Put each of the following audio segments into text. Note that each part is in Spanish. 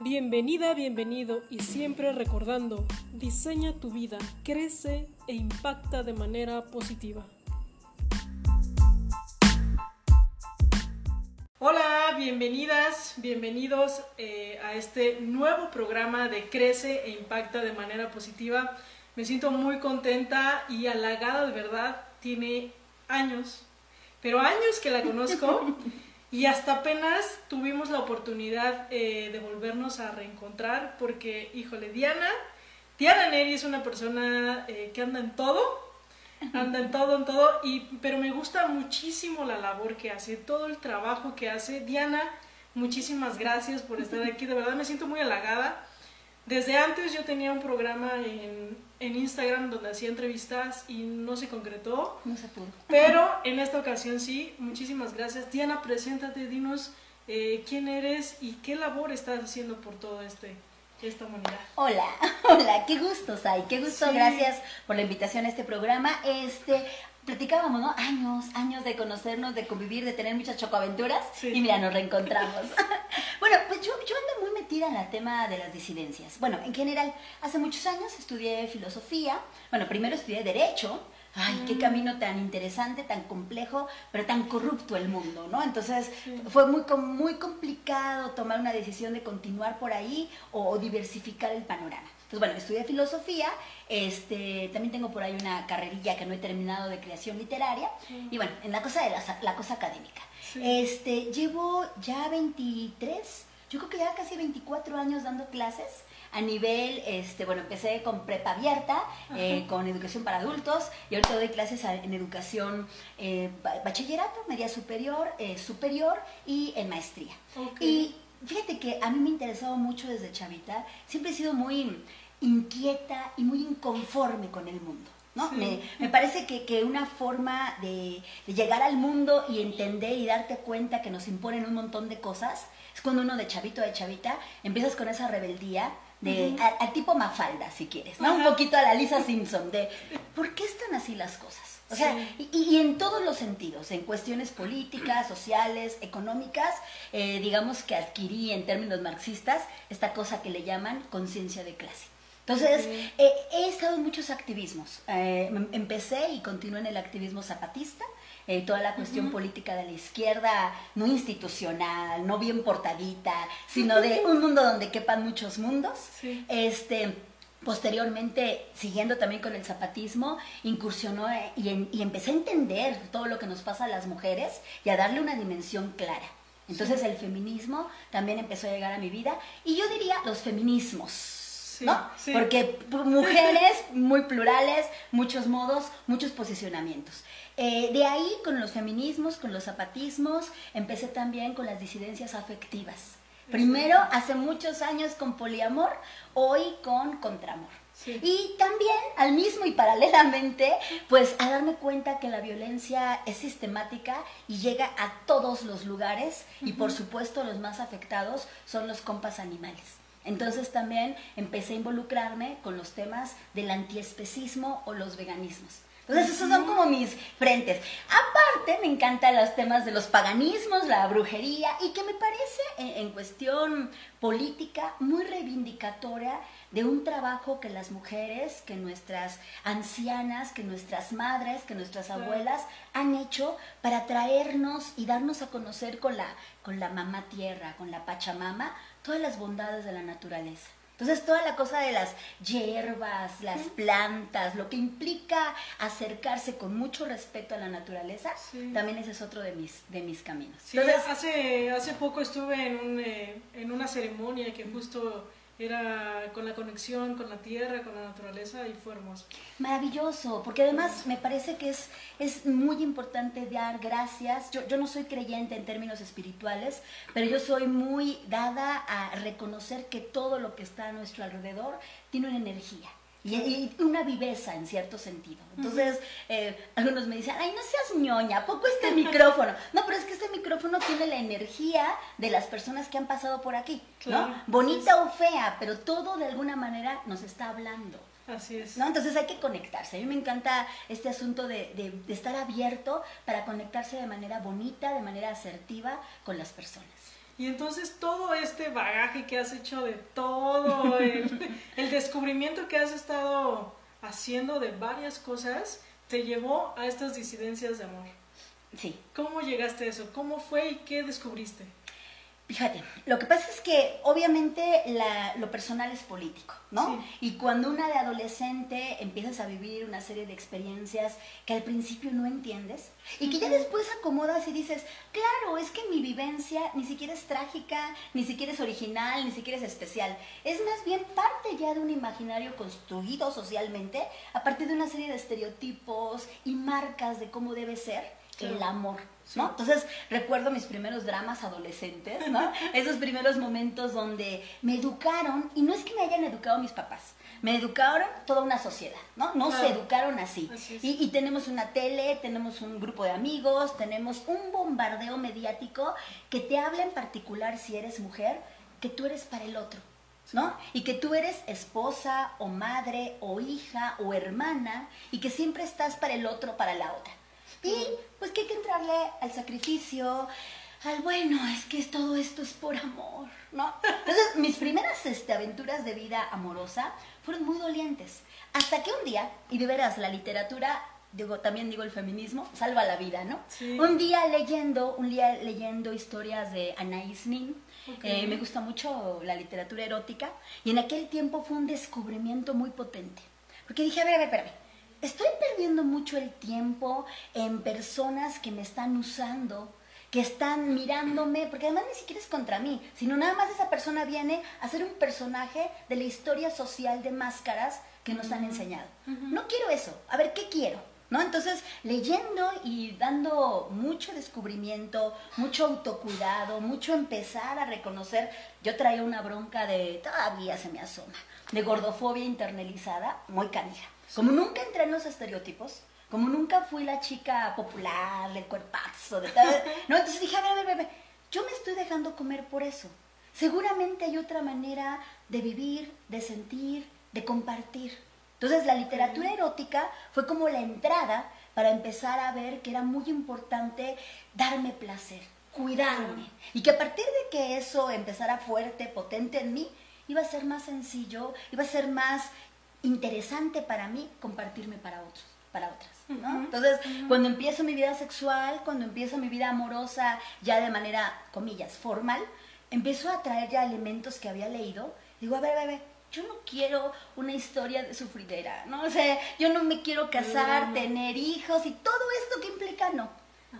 Bienvenida, bienvenido y siempre recordando, diseña tu vida, crece e impacta de manera positiva. Hola, bienvenidas, bienvenidos eh, a este nuevo programa de Crece e Impacta de manera positiva. Me siento muy contenta y halagada de verdad. Tiene años, pero años que la conozco y hasta apenas tuvimos la oportunidad eh, de volvernos a reencontrar porque, híjole, Diana, Diana Neri es una persona eh, que anda en todo, anda en todo, en todo, y, pero me gusta muchísimo la labor que hace, todo el trabajo que hace. Diana, muchísimas gracias por estar aquí, de verdad me siento muy halagada. Desde antes yo tenía un programa en, en Instagram donde hacía entrevistas y no se concretó. No se pudo. Pero en esta ocasión sí, muchísimas gracias. Diana, preséntate, dinos eh, quién eres y qué labor estás haciendo por todo este esta humanidad. Hola, hola, qué gusto, Sai, qué gusto, Sí. gracias por la invitación a este programa. Este, platicábamos, ¿no? Años, años de conocernos, de convivir, de tener muchas chocoaventuras Sí. y mira, nos reencontramos. bueno, pues yo, yo ando muy metida en el tema de las disidencias. Bueno, en general, hace muchos años estudié filosofía, bueno, primero estudié Derecho. Ay, qué camino tan interesante, tan complejo, pero tan corrupto el mundo, ¿no? Entonces Sí. fue muy, muy complicado tomar una decisión de continuar por ahí o, o diversificar el panorama. Entonces, bueno, estudié filosofía, este, también tengo por ahí una carrerilla que no he terminado de creación literaria, y bueno, en la cosa de la, la cosa académica. Sí. Este, llevo ya 23, yo creo que ya casi 24 años dando clases a nivel, este, bueno, empecé con prepa abierta, eh, con educación para adultos, y ahorita doy clases en educación eh, ba- bachillerato, media superior, eh, superior y en maestría. Ok. Y fíjate que a mí me interesaba mucho desde chavita, siempre he sido muy inquieta y muy inconforme con el mundo. ¿no? Sí. Me, me parece que, que una forma de, de llegar al mundo y entender y darte cuenta que nos imponen un montón de cosas es cuando uno de chavito de chavita empiezas con esa rebeldía de Ujú. a- al tipo Mafalda, si quieres, ¿no? Un Ajá. poquito a la Lisa Simpson de ¿por qué están así las cosas? O sea, Sí. y, y en todos los sentidos, en cuestiones políticas, sociales, económicas, eh, digamos que adquirí en términos marxistas esta cosa que le llaman conciencia de clase. Entonces, Ok. eh, he estado en muchos activismos. Eh, em- empecé y continúo en el activismo zapatista, eh, toda la cuestión política de la izquierda, no institucional, no bien portadita, sino de un mundo donde quepan muchos mundos. Sí. Este, posteriormente, siguiendo también con el zapatismo, incursionó eh, y, en- y empecé a entender todo lo que nos pasa a las mujeres y a darle una dimensión clara. Entonces el feminismo también empezó a llegar a mi vida y yo diría los feminismos. ¿No? sí. Porque mujeres muy plurales, muchos modos, muchos posicionamientos. Eh, de ahí, con los feminismos, con los zapatismos, empecé también con las disidencias afectivas. Primero, hace muchos años con poliamor, hoy con contramor. Sí. Y también, al mismo y paralelamente, pues a darme cuenta que la violencia es sistemática y llega a todos los lugares y por supuesto los más afectados son los compas animales. Entonces también empecé a involucrarme con los temas del antiespecismo o los veganismos. Entonces esos son como mis frentes. Aparte me encantan los temas de los paganismos, la brujería y que me parece en, en cuestión política muy reivindicatoria de un trabajo que las mujeres, que nuestras ancianas, que nuestras madres, que nuestras abuelas han hecho para traernos y darnos a conocer con la, con la mamá tierra, con la Pachamama, todas las bondades de la naturaleza. Entonces, toda la cosa de las hierbas, las plantas, lo que implica acercarse con mucho respeto a la naturaleza, Sí. también ese es otro de mis, de mis caminos. Sí, Entonces, hace, hace poco estuve en, un, eh, en una ceremonia que justo era con la conexión con la tierra, con la naturaleza y fue hermoso. Maravilloso, porque además me parece que es, es muy importante dar gracias. Yo, yo no soy creyente en términos espirituales, pero yo soy muy dada a reconocer que todo lo que está a nuestro alrededor tiene una energía. Y, y una viveza en cierto sentido. Entonces, eh, algunos me dicen, ay, no seas ñoña, ¿a poco este micrófono? No, pero es que este micrófono tiene la energía de las personas que han pasado por aquí, Claro, ¿no? Bonita o fea, pero todo de alguna manera nos está hablando. Así es. ¿no? Entonces hay que conectarse. A mí me encanta este asunto de, de- de estar abierto para conectarse de manera bonita, de manera asertiva con las personas. Y entonces todo este bagaje que has hecho de todo, el, el descubrimiento que has estado haciendo de varias cosas, te llevó a estas disidencias de amor. Sí. ¿Cómo llegaste a eso? ¿Cómo fue y qué descubriste? Fíjate, lo que pasa es que obviamente la- lo personal es político, ¿no? Sí. Y cuando una de adolescente empiezas a vivir una serie de experiencias que al principio no entiendes y que ya después acomodas y dices, claro, es que mi vivencia ni siquiera es trágica, ni siquiera es original, ni siquiera es especial. Es más bien parte ya de un imaginario construido socialmente a partir de una serie de estereotipos y marcas de cómo debe ser el amor, ¿no? Entonces recuerdo mis primeros dramas adolescentes, ¿no? Esos primeros momentos donde me educaron, y no es que me hayan educado mis papás, me educaron toda una sociedad, ¿no? No se Claro. educaron así. Y, y tenemos una tele, tenemos un grupo de amigos, tenemos un bombardeo mediático que te habla en particular si eres mujer, que tú eres para el otro. ¿No? Y que tú eres esposa o madre o hija o hermana y que siempre estás para el otro, para la otra. Y pues que hay que entrarle al sacrificio, al bueno, es que todo esto es por amor, ¿no? Entonces, mis primeras este, aventuras de vida amorosa fueron muy dolientes. Hasta que un día, y de veras, la literatura, digo, también digo el feminismo, salva la vida, ¿no? Sí. Un día leyendo, un día leyendo historias de Anaïs Nin, Ok. eh, me gusta mucho la literatura erótica, y en aquel tiempo fue un descubrimiento muy potente. Porque dije, a ver, a ver, espérame, estoy perdiendo mucho el tiempo en personas que me están usando, que están mirándome, porque además ni siquiera es contra mí, sino nada más esa persona viene a ser un personaje de la historia social de máscaras que nos han enseñado. No quiero eso, a ver, ¿qué quiero? ¿No? Entonces, leyendo y dando mucho descubrimiento, mucho autocuidado, mucho empezar a reconocer, yo traía una bronca de, todavía se me asoma, de gordofobia internalizada, muy canija. Como nunca entré en los estereotipos, como nunca fui la chica popular, del cuerpazo, de tal, no, entonces dije, a ver, a ver, a ver, yo me estoy dejando comer por eso. Seguramente hay otra manera de vivir, de sentir, de compartir. Entonces la literatura erótica fue como la entrada para empezar a ver que era muy importante darme placer, cuidarme. Y que a partir de que eso empezara fuerte, potente en mí, iba a ser más sencillo, iba a ser más interesante para mí compartirme para otros, para otras. ¿no? Entonces, cuando empiezo mi vida sexual, cuando empiezo mi vida amorosa ya de manera, comillas, formal, empiezo a traer ya elementos que había leído. Digo, a ver, a ver, a ver, yo no quiero una historia de sufridera, ¿no? O sea, yo no me quiero casar, Mm. tener hijos y todo esto que implica, no.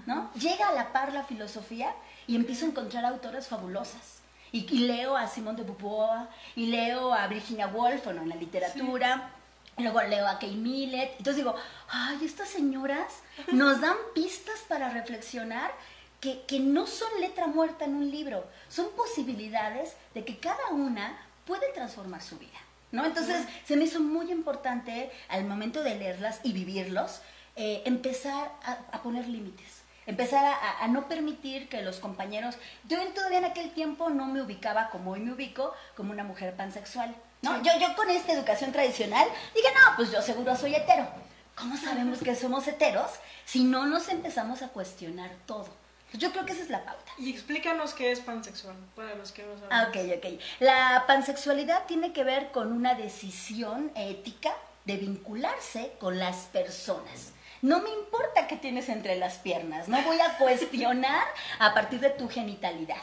¿no? Llega a la par la filosofía y empiezo a encontrar autoras fabulosas. Y, y leo a Simone de Beauvoir, y leo a Virginia Woolf, bueno, en la literatura, y luego leo a Kay Millett. Entonces digo, ay, estas señoras nos dan pistas para reflexionar que, que no son letra muerta en un libro, son posibilidades de que cada una puede transformar su vida. ¿no? Entonces se me hizo muy importante al momento de leerlas y vivirlos, eh, empezar a, a poner límites. Empezar a, a- no permitir que los compañeros, yo todavía en aquel tiempo no me ubicaba como hoy me ubico, como una mujer pansexual. ¿no? Yo, yo con esta educación tradicional dije, no, pues yo seguro soy hetero. ¿Cómo sabemos que somos heteros si no nos empezamos a cuestionar todo? Yo creo que esa es la pauta. Y explícanos qué es pansexual, para los que no saben. Ah, ok, ok. La pansexualidad tiene que ver con una decisión ética de vincularse con las personas. No me importa qué tienes entre las piernas, no voy a cuestionar a partir de tu genitalidad.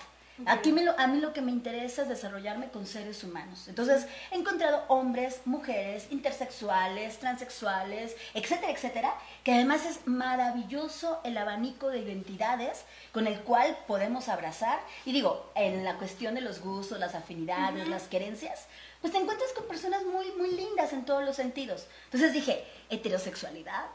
Aquí me lo- a mí lo que me interesa es desarrollarme con seres humanos. Entonces, he encontrado hombres, mujeres, intersexuales, transexuales, etcétera, etcétera, que además es maravilloso el abanico de identidades con el cual podemos abrazar. Y digo, en la cuestión de los gustos, las afinidades, las querencias, pues te encuentras con personas muy, muy lindas en todos los sentidos. Entonces dije, heterosexualidad,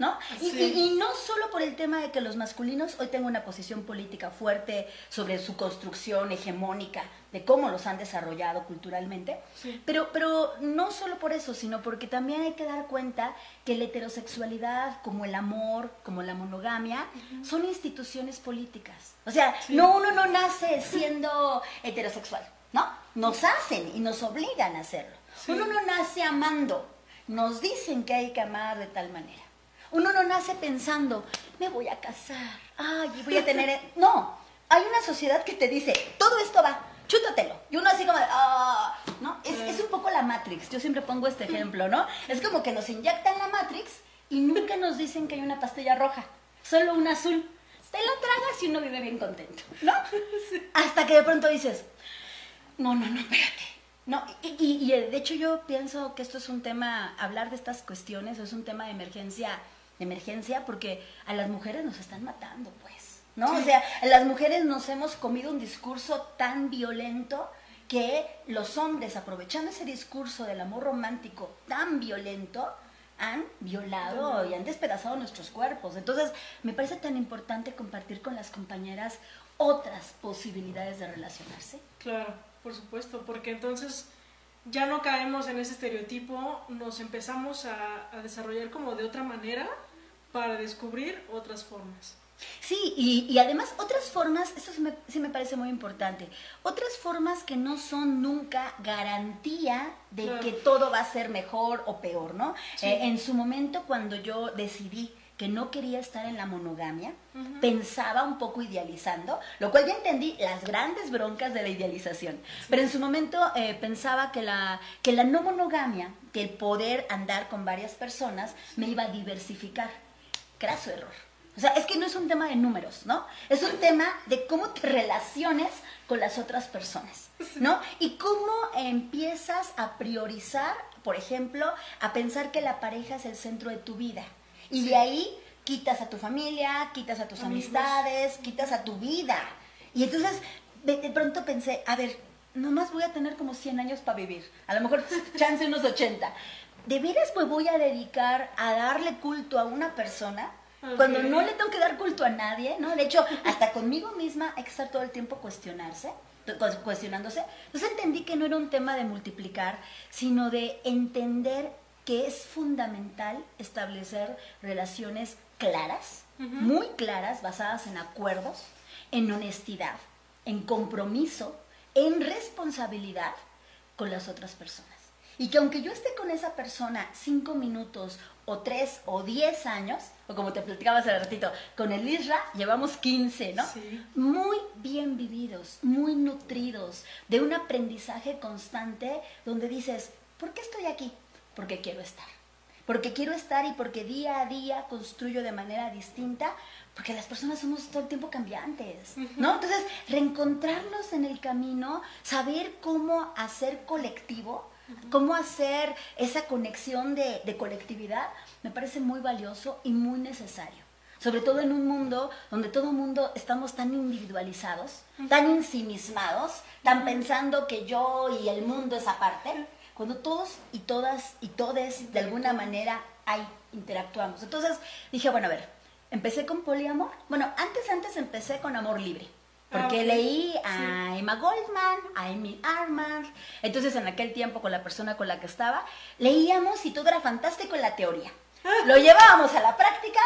¿no? Y, Sí. y- y no solo por el tema de que los masculinos hoy tengo una posición política fuerte sobre su construcción hegemónica, de cómo los han desarrollado culturalmente, Sí. pero, pero no solo por eso, sino porque también hay que dar cuenta que la heterosexualidad, como el amor, como la monogamia, son instituciones políticas. O sea, Sí. no uno no nace siendo heterosexual, ¿no? Nos hacen y nos obligan a hacerlo. Uno no nace amando, nos dicen que hay que amar de tal manera. Uno no nace pensando, me voy a casar, ay, y voy a tener... No, hay una sociedad que te dice, todo esto va, chútatelo. Y uno así como, ah, ¿no? Es, es, un poco la Matrix. Yo siempre pongo este ejemplo, ¿no? Es como que nos inyectan la Matrix y nunca nos dicen que hay una pastilla roja, solo una azul. Te lo tragas y uno vive bien contento, ¿no? Hasta que de pronto dices, no, no, no, espérate. No, y, y, de hecho yo pienso que esto es un tema, hablar de estas cuestiones es un tema de emergencia, de emergencia porque a las mujeres nos están matando, pues, ¿no? O sea, a las mujeres nos hemos comido un discurso tan violento que los hombres, aprovechando ese discurso del amor romántico tan violento, han violado y han despedazado nuestros cuerpos. Entonces, me parece tan importante compartir con las compañeras otras posibilidades de relacionarse. Claro, por supuesto, porque entonces ya no caemos en ese estereotipo, nos empezamos a, a desarrollar como de otra manera para descubrir otras formas. Sí, y, además otras formas, eso sí me, parece muy importante, otras formas que no son nunca garantía de que todo va a ser mejor o peor, ¿no? Eh, en su momento cuando yo decidí que no quería estar en la monogamia, pensaba un poco idealizando, lo cual ya entendí las grandes broncas de la idealización, pero en su momento eh, pensaba que la, que la no monogamia, que el poder andar con varias personas, me iba a diversificar. Graso error o sea, es que no es un tema de números, ¿no? Es un tema de cómo te relaciones con las otras personas, ¿no? Y cómo empiezas a priorizar, por ejemplo, a pensar que la pareja es el centro de tu vida. Y de ahí quitas a tu familia, quitas a tus amistades, quitas a tu vida. Y entonces de, pronto pensé, a ver, nomás voy a tener como 100 años para vivir. A lo mejor chance unos 80. ¿De veras me voy a dedicar a darle culto a una persona? Cuando no le tengo que dar culto a nadie, ¿no? De hecho, hasta conmigo misma hay que estar todo el tiempo cuestionarse, cuestionándose. Entonces entendí que no era un tema de multiplicar, sino de entender que es fundamental establecer relaciones claras, muy claras, basadas en acuerdos, en honestidad, en compromiso, en responsabilidad con las otras personas. Y que aunque yo esté con esa persona cinco minutos o tres o diez años, o como te platicaba hace ratito, con el Isra llevamos 15, ¿no? Sí. Muy bien vividos, muy nutridos, de un aprendizaje constante donde dices, ¿por qué estoy aquí? Porque quiero estar. Porque quiero estar y porque día a día construyo de manera distinta, porque las personas somos todo el tiempo cambiantes, ¿no? Entonces, reencontrarnos en el camino, saber cómo hacer colectivo, Cómo hacer esa conexión de, colectividad me parece muy valioso y muy necesario. Sobre todo en un mundo donde todo el mundo estamos tan individualizados, tan ensimismados, tan pensando que yo y el mundo es aparte, cuando todos y todas y todes de alguna manera hay, interactuamos. Entonces dije, bueno, a ver, empecé con poliamor. Bueno, antes, antes empecé con amor libre. Porque ah, leí a Emma Goldman, a Amy Armand. Entonces, en aquel tiempo, con la persona con la que estaba, leíamos y todo era fantástico en la teoría. Ah. Lo llevábamos a la práctica.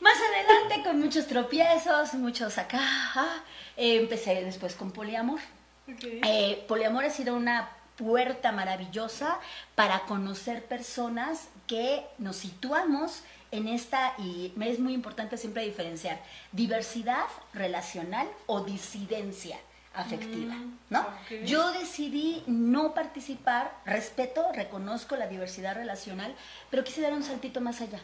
Más adelante, con muchos tropiezos, muchos acá. Eh, empecé después con poliamor. Eh, poliamor ha sido una puerta maravillosa para conocer personas que nos situamos en esta, y me es muy importante siempre diferenciar, diversidad relacional o disidencia afectiva, mm, ¿no? Yo decidí no participar, respeto, reconozco la diversidad relacional, pero quise dar un saltito más allá,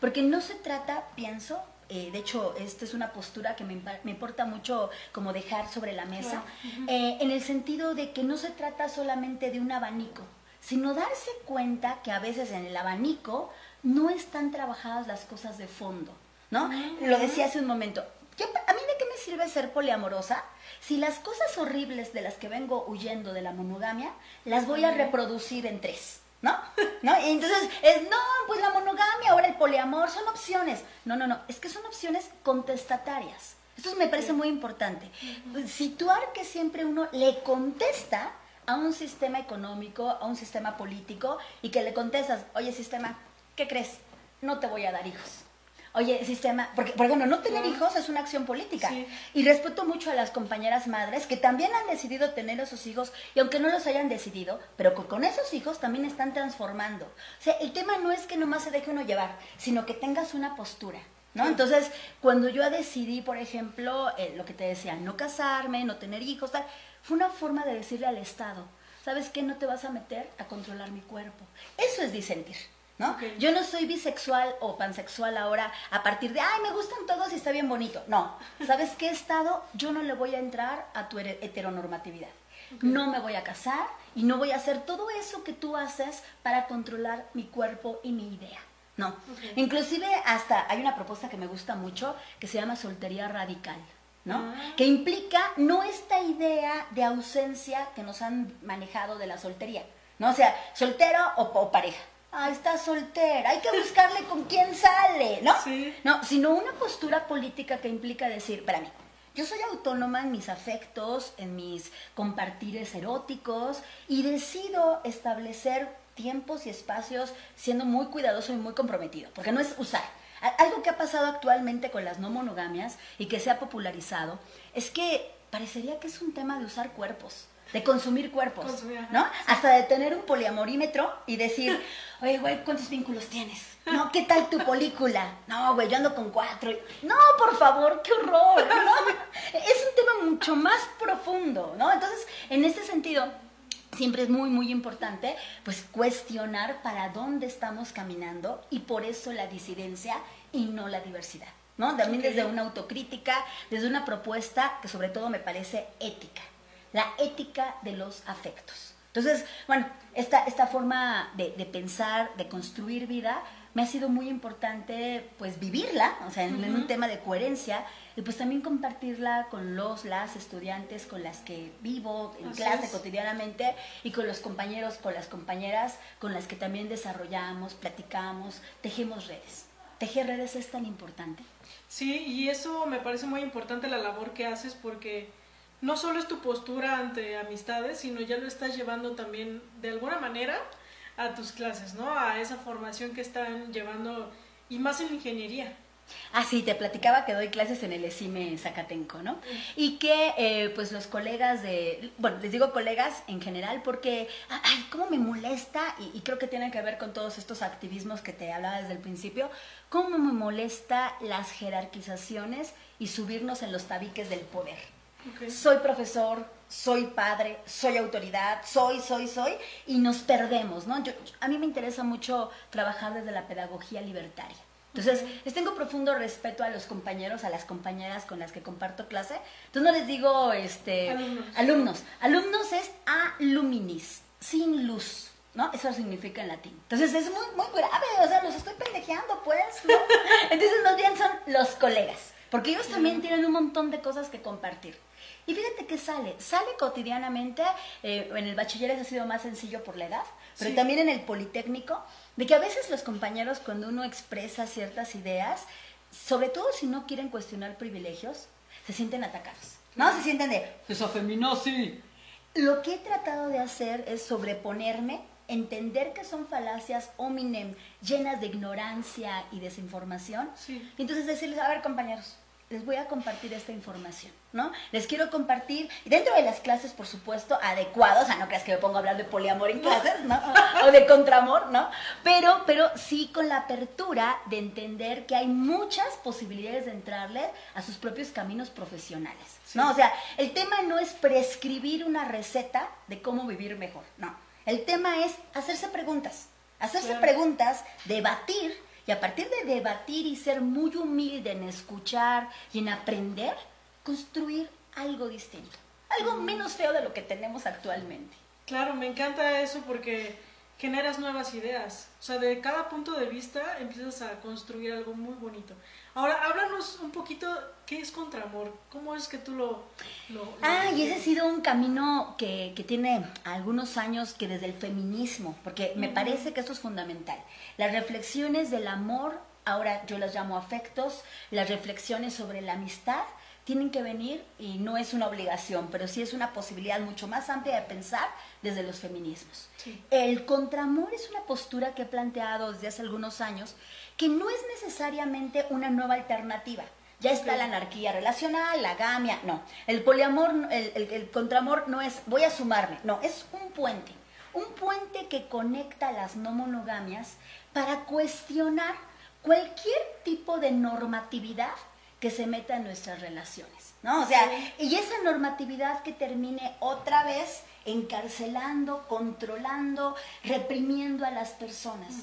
porque no se trata, pienso, eh, de hecho, esta es una postura que me, importa mucho como dejar sobre la mesa, eh, en el sentido de que no se trata solamente de un abanico, sino darse cuenta que a veces en el abanico no están trabajadas las cosas de fondo, ¿no? Lo decía hace un momento. ¿A mí de qué me sirve ser poliamorosa si las cosas horribles de las que vengo huyendo de la monogamia las voy a reproducir en tres? ¿No? ¿No? Y entonces es, no, pues la monogamia, poliamor, son opciones. No, no, no, es que son opciones contestatarias. Esto me parece muy importante. Situar que siempre uno le contesta a un sistema económico, a un sistema político, y que le contestas, oye sistema, ¿qué crees? No te voy a dar hijos. Oye, sistema, porque, por ejemplo, no tener hijos es una acción política. Y respeto mucho a las compañeras madres que también han decidido tener a sus hijos, y aunque no los hayan decidido, pero con, esos hijos también están transformando. O sea, el tema no es que nomás se deje uno llevar, sino que tengas una postura. ¿no? Entonces, cuando yo decidí, por ejemplo, eh, lo que te decía, no casarme, no tener hijos, tal, fue una forma de decirle al Estado, ¿sabes qué? No te vas a meter a controlar mi cuerpo. Eso es disentir. ¿No? Yo no soy bisexual o pansexual ahora a partir de, ay, me gustan todos y está bien bonito. No, ¿sabes qué estado? Yo no le voy a entrar a tu heteronormatividad. No me voy a casar y no voy a hacer todo eso que tú haces para controlar mi cuerpo y mi idea. No. Inclusive hasta hay una propuesta que me gusta mucho que se llama soltería radical. ¿no? Ah. Que implica no esta idea de ausencia que nos han manejado de la soltería, ¿no? O sea, soltero o, pareja. Ah, está soltera, hay que buscarle con quién sale, ¿no? Sí. No, sino una postura política que implica decir, para mí, yo soy autónoma en mis afectos, en mis compartires eróticos y decido establecer tiempos y espacios siendo muy cuidadoso y muy comprometido, porque no es usar. Algo que ha pasado actualmente con las no monogamias y que se ha popularizado es que parecería que es un tema de usar cuerpos, de consumir cuerpos, ¿no? Hasta de tener un poliamorímetro y decir, oye, güey, ¿cuántos vínculos tienes? No, ¿qué tal tu película? No, güey, yo ando con cuatro. No, por favor, qué horror, Es un tema mucho más profundo, ¿no? Entonces, en este sentido, siempre es muy, muy importante, pues cuestionar para dónde estamos caminando y por eso la disidencia y no la diversidad, ¿no? También desde una autocrítica, desde una propuesta que sobre todo me parece ética, la ética de los afectos. Entonces, bueno, esta, esta forma de, de pensar, de construir vida, me ha sido muy importante pues vivirla, o sea, en, un tema de coherencia y pues también compartirla con los, las estudiantes con las que vivo en clase cotidianamente y con los compañeros, con las compañeras con las que también desarrollamos, platicamos, tejemos redes. Tejer redes es tan importante. Sí, y eso me parece muy importante la labor que haces porque no solo es tu postura ante amistades, sino ya lo estás llevando también de alguna manera a tus clases, ¿no? A esa formación que están llevando y más en ingeniería. Ah, sí, te platicaba que doy clases en el ESIME Zacatenco, ¿no? Y que, eh, pues, los colegas de, bueno, les digo colegas en general porque, ay, cómo me molesta, y, y, creo que tiene que ver con todos estos activismos que te hablaba desde el principio, cómo me molesta las jerarquizaciones y subirnos en los tabiques del poder. Soy profesor, soy padre, soy autoridad, soy, soy, soy, y nos perdemos, ¿no? Yo, a mí me interesa mucho trabajar desde la pedagogía libertaria. Entonces, les tengo profundo respeto a los compañeros, a las compañeras con las que comparto clase. Entonces no les digo, este, alumnos. Alumnos, es aluminis, sin luz. ¿no? Eso significa en latín. Entonces es muy, muy grave, o sea, los estoy pendejeando, pues, ¿no? Entonces, más bien son los colegas, porque ellos también tienen un montón de cosas que compartir. Y fíjate que sale, sale cotidianamente, eh, en el bachiller ha sido más sencillo por la edad, pero también en el Politécnico, de que a veces los compañeros cuando uno expresa ciertas ideas, sobre todo si no quieren cuestionar privilegios, se sienten atacados, ¿no? Se sienten de, esa feminazi. Lo que he tratado de hacer es sobreponerme entender que son falacias hominem, llenas de ignorancia y desinformación. Sí. Y entonces decirles, a ver compañeros, les voy a compartir esta información, ¿no? Les quiero compartir, dentro de las clases, por supuesto, adecuados, o sea, no creas que me pongo a hablar de poliamor en clases, ¿no? O de contramor, ¿no? Pero, pero sí con la apertura de entender que hay muchas posibilidades de entrarle a sus propios caminos profesionales, ¿no? O sea, el tema no es prescribir una receta de cómo vivir mejor, no. El tema es hacerse preguntas, hacerse preguntas, debatir, y a partir de debatir y ser muy humilde en escuchar y en aprender, construir algo distinto, algo mm. menos feo de lo que tenemos actualmente. Claro, me encanta eso porque generas nuevas ideas. O sea, de cada punto de vista empiezas a construir algo muy bonito. Ahora, háblanos un poquito, ¿qué es Contramor? ¿Cómo es que tú lo... ah, y ese ha sido un camino que, que, tiene algunos años que desde el feminismo, porque me parece que esto es fundamental. Las reflexiones del amor, ahora yo las llamo afectos, las reflexiones sobre la amistad, tienen que venir y no es una obligación, pero sí es una posibilidad mucho más amplia de pensar desde los feminismos. El contramor es una postura que he planteado desde hace algunos años que no es necesariamente una nueva alternativa. Ya está la anarquía relacional, la gamia, no. El poliamor, el, el, contramor no es voy a sumarme, no, es un puente. Un puente que conecta las no monogamias para cuestionar cualquier tipo de normatividad que se meta en nuestras relaciones, ¿no? O sea, y esa normatividad que termine otra vez encarcelando, controlando, reprimiendo a las personas.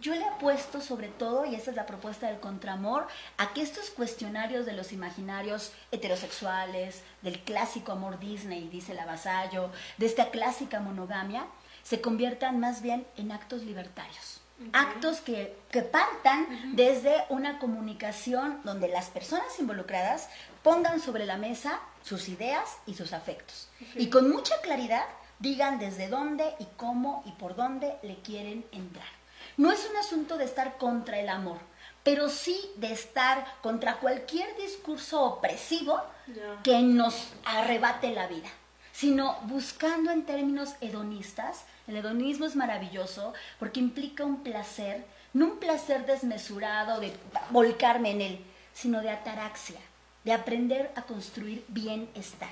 Yo le apuesto sobre todo, y esta es la propuesta del contramor, a que estos cuestionarios de los imaginarios heterosexuales, del clásico amor Disney, dice la vasallo, de esta clásica monogamia, se conviertan más bien en actos libertarios. Actos que, que partan desde una comunicación donde las personas involucradas pongan sobre la mesa sus ideas y sus afectos. Y con mucha claridad digan desde dónde y cómo y por dónde le quieren entrar. No es un asunto de estar contra el amor, pero sí de estar contra cualquier discurso opresivo que nos arrebate la vida, sino buscando en términos hedonistas. El hedonismo es maravilloso porque implica un placer, no un placer desmesurado de volcarme en él, sino de ataraxia, de aprender a construir bienestar.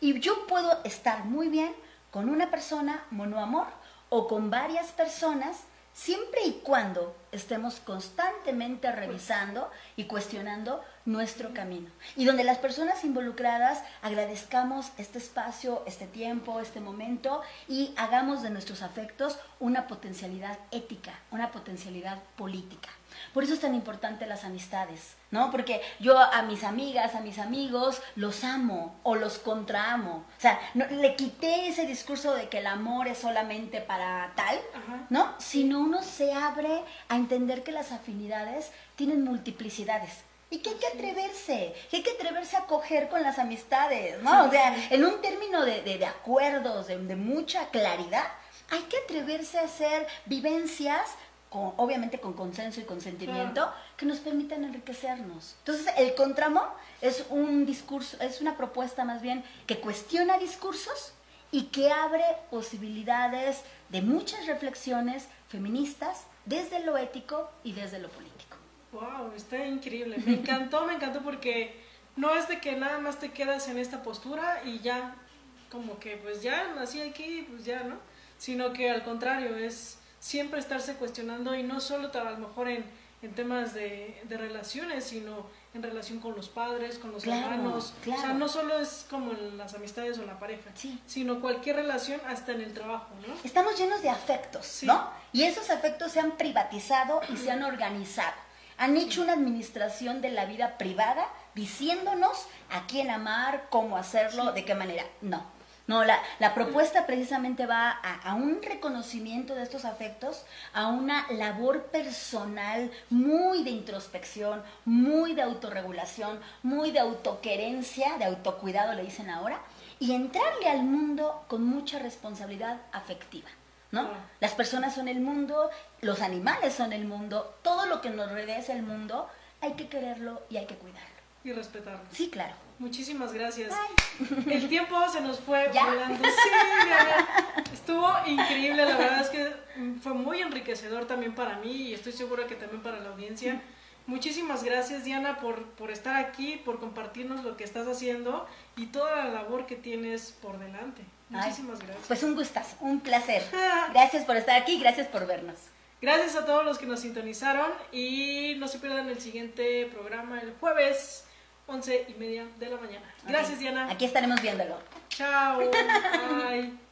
Y yo puedo estar muy bien con una persona monoamor o con varias personas, siempre y cuando estemos constantemente revisando y cuestionando nuestro camino. Y donde las personas involucradas agradezcamos este espacio, este tiempo, este momento y hagamos de nuestros afectos una potencialidad ética, una potencialidad política. Por eso es tan importante las amistades, ¿no? Porque yo a mis amigas, a mis amigos, los amo o los contraamo. O sea, no, le quité ese discurso de que el amor es solamente para tal, ¿no? Sino uno se abre a entender que las afinidades tienen multiplicidades. Y que hay que atreverse, que hay que atreverse a coger con las amistades, ¿no? O sea, en un término de, de, acuerdos, de, de mucha claridad, hay que atreverse a hacer vivencias obviamente con consenso y consentimiento, que nos permitan enriquecernos. Entonces, el contramo es un discurso, es una propuesta más bien que cuestiona discursos y que abre posibilidades de muchas reflexiones feministas desde lo ético y desde lo político. Wow, está increíble. Me encantó, me encantó porque no es de que nada más te quedas en esta postura y ya, como que pues ya nací aquí, pues ya, ¿no? Sino que al contrario, es siempre estarse cuestionando y no solo a lo mejor en, en temas de, de, relaciones, sino en relación con los padres, con los hermanos. O sea, no solo es como en las amistades o la pareja, sino cualquier relación hasta en el trabajo, ¿no? Estamos llenos de afectos, ¿no? Y esos afectos se han privatizado y se han organizado. Han hecho una administración de la vida privada diciéndonos a quién amar, cómo hacerlo, de qué manera. No no, la, la propuesta precisamente va a, un reconocimiento de estos afectos, a una labor personal muy de introspección, muy de autorregulación, muy de autoquerencia, de autocuidado le dicen ahora, y entrarle al mundo con mucha responsabilidad afectiva. ¿No? Las personas son el mundo, los animales son el mundo, todo lo que nos rodea es el mundo, hay que quererlo y hay que cuidarlo. Y respetarlo. Sí, claro. Muchísimas gracias. El tiempo se nos fue volando. Sí, estuvo increíble. La verdad es que fue muy enriquecedor también para mí y estoy segura que también para la audiencia. Muchísimas gracias, Diana, por, por estar aquí, por compartirnos lo que estás haciendo y toda la labor que tienes por delante. Muchísimas gracias. Pues un gustazo, un placer. Gracias por estar aquí, gracias por vernos. Gracias a todos los que nos sintonizaron y no se pierdan el siguiente programa el jueves once y media de la mañana. Gracias, Diana. Aquí estaremos viéndolo. Chao. Bye.